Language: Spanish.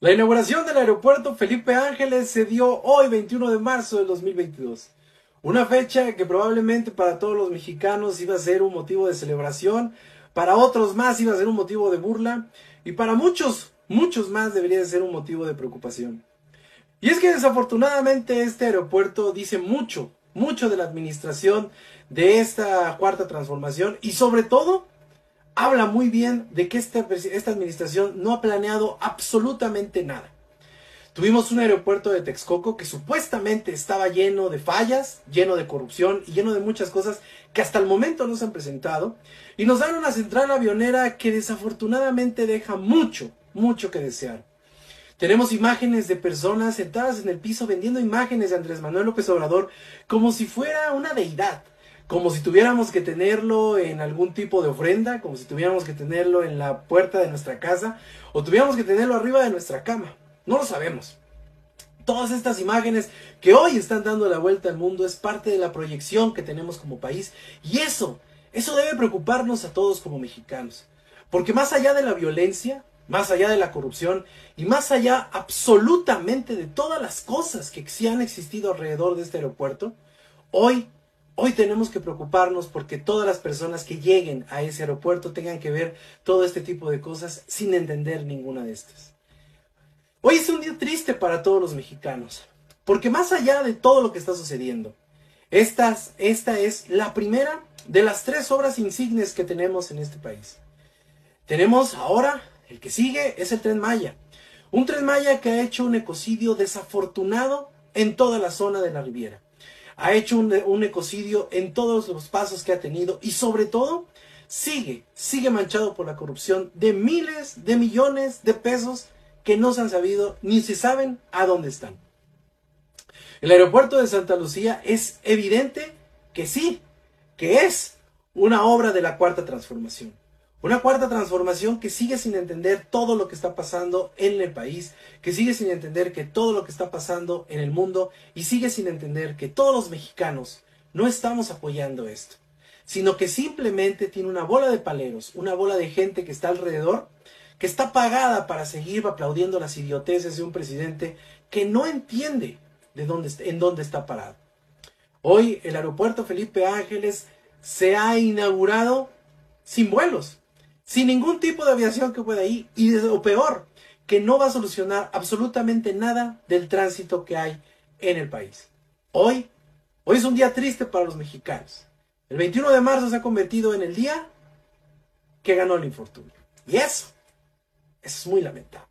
La inauguración del aeropuerto Felipe Ángeles se dio hoy 21 de marzo del 2022. Una fecha que probablemente para todos los mexicanos iba a ser un motivo de celebración, para otros más iba a ser un motivo de burla y para muchos, muchos más debería de ser un motivo de preocupación. Y es que desafortunadamente este aeropuerto dice mucho, mucho de la administración de esta cuarta transformación y sobre todo habla muy bien de que esta, esta administración no ha planeado absolutamente nada. Tuvimos un aeropuerto de Texcoco que supuestamente estaba lleno de fallas, lleno de corrupción y lleno de muchas cosas que hasta el momento no se han presentado. Y nos dan una central avionera que desafortunadamente deja mucho, mucho que desear. Tenemos imágenes de personas sentadas en el piso vendiendo imágenes de Andrés Manuel López Obrador como si fuera una deidad como si tuviéramos que tenerlo en algún tipo de ofrenda, como si tuviéramos que tenerlo en la puerta de nuestra casa o tuviéramos que tenerlo arriba de nuestra cama. No lo sabemos. Todas estas imágenes que hoy están dando la vuelta al mundo es parte de la proyección que tenemos como país y eso, eso debe preocuparnos a todos como mexicanos. Porque más allá de la violencia, más allá de la corrupción y más allá absolutamente de todas las cosas que sí han existido alrededor de este aeropuerto, hoy Hoy tenemos que preocuparnos porque todas las personas que lleguen a ese aeropuerto tengan que ver todo este tipo de cosas sin entender ninguna de estas. Hoy es un día triste para todos los mexicanos, porque más allá de todo lo que está sucediendo, esta, es la primera de las tres obras insignes que tenemos en este país. Tenemos ahora, el que sigue es el tren Maya. Un tren Maya que ha hecho un ecocidio desafortunado en toda la zona de la Riviera ha hecho un, ecocidio en todos los pasos que ha tenido y sobre todo sigue, sigue manchado por la corrupción de miles de millones de pesos que no se han sabido ni se saben a dónde están. El aeropuerto de Santa Lucía es evidente que sí, que es una obra de la cuarta transformación. Una cuarta transformación que sigue sin entender todo lo que está pasando en el país, que sigue sin entender que todo lo que está pasando en el mundo y sigue sin entender que todos los mexicanos no estamos apoyando esto, sino que simplemente tiene una bola de paleros, una bola de gente que está alrededor, que está pagada para seguir aplaudiendo las idioteces de un presidente que no entiende de dónde, en dónde está parado. Hoy el aeropuerto Felipe Ángeles se ha inaugurado sin vuelos sin ningún tipo de aviación que pueda ir, y o peor, que no va a solucionar absolutamente nada del tránsito que hay en el país. Hoy, hoy es un día triste para los mexicanos. El 21 de marzo se ha convertido en el día que ganó el infortunio. Y eso, eso es muy lamentable.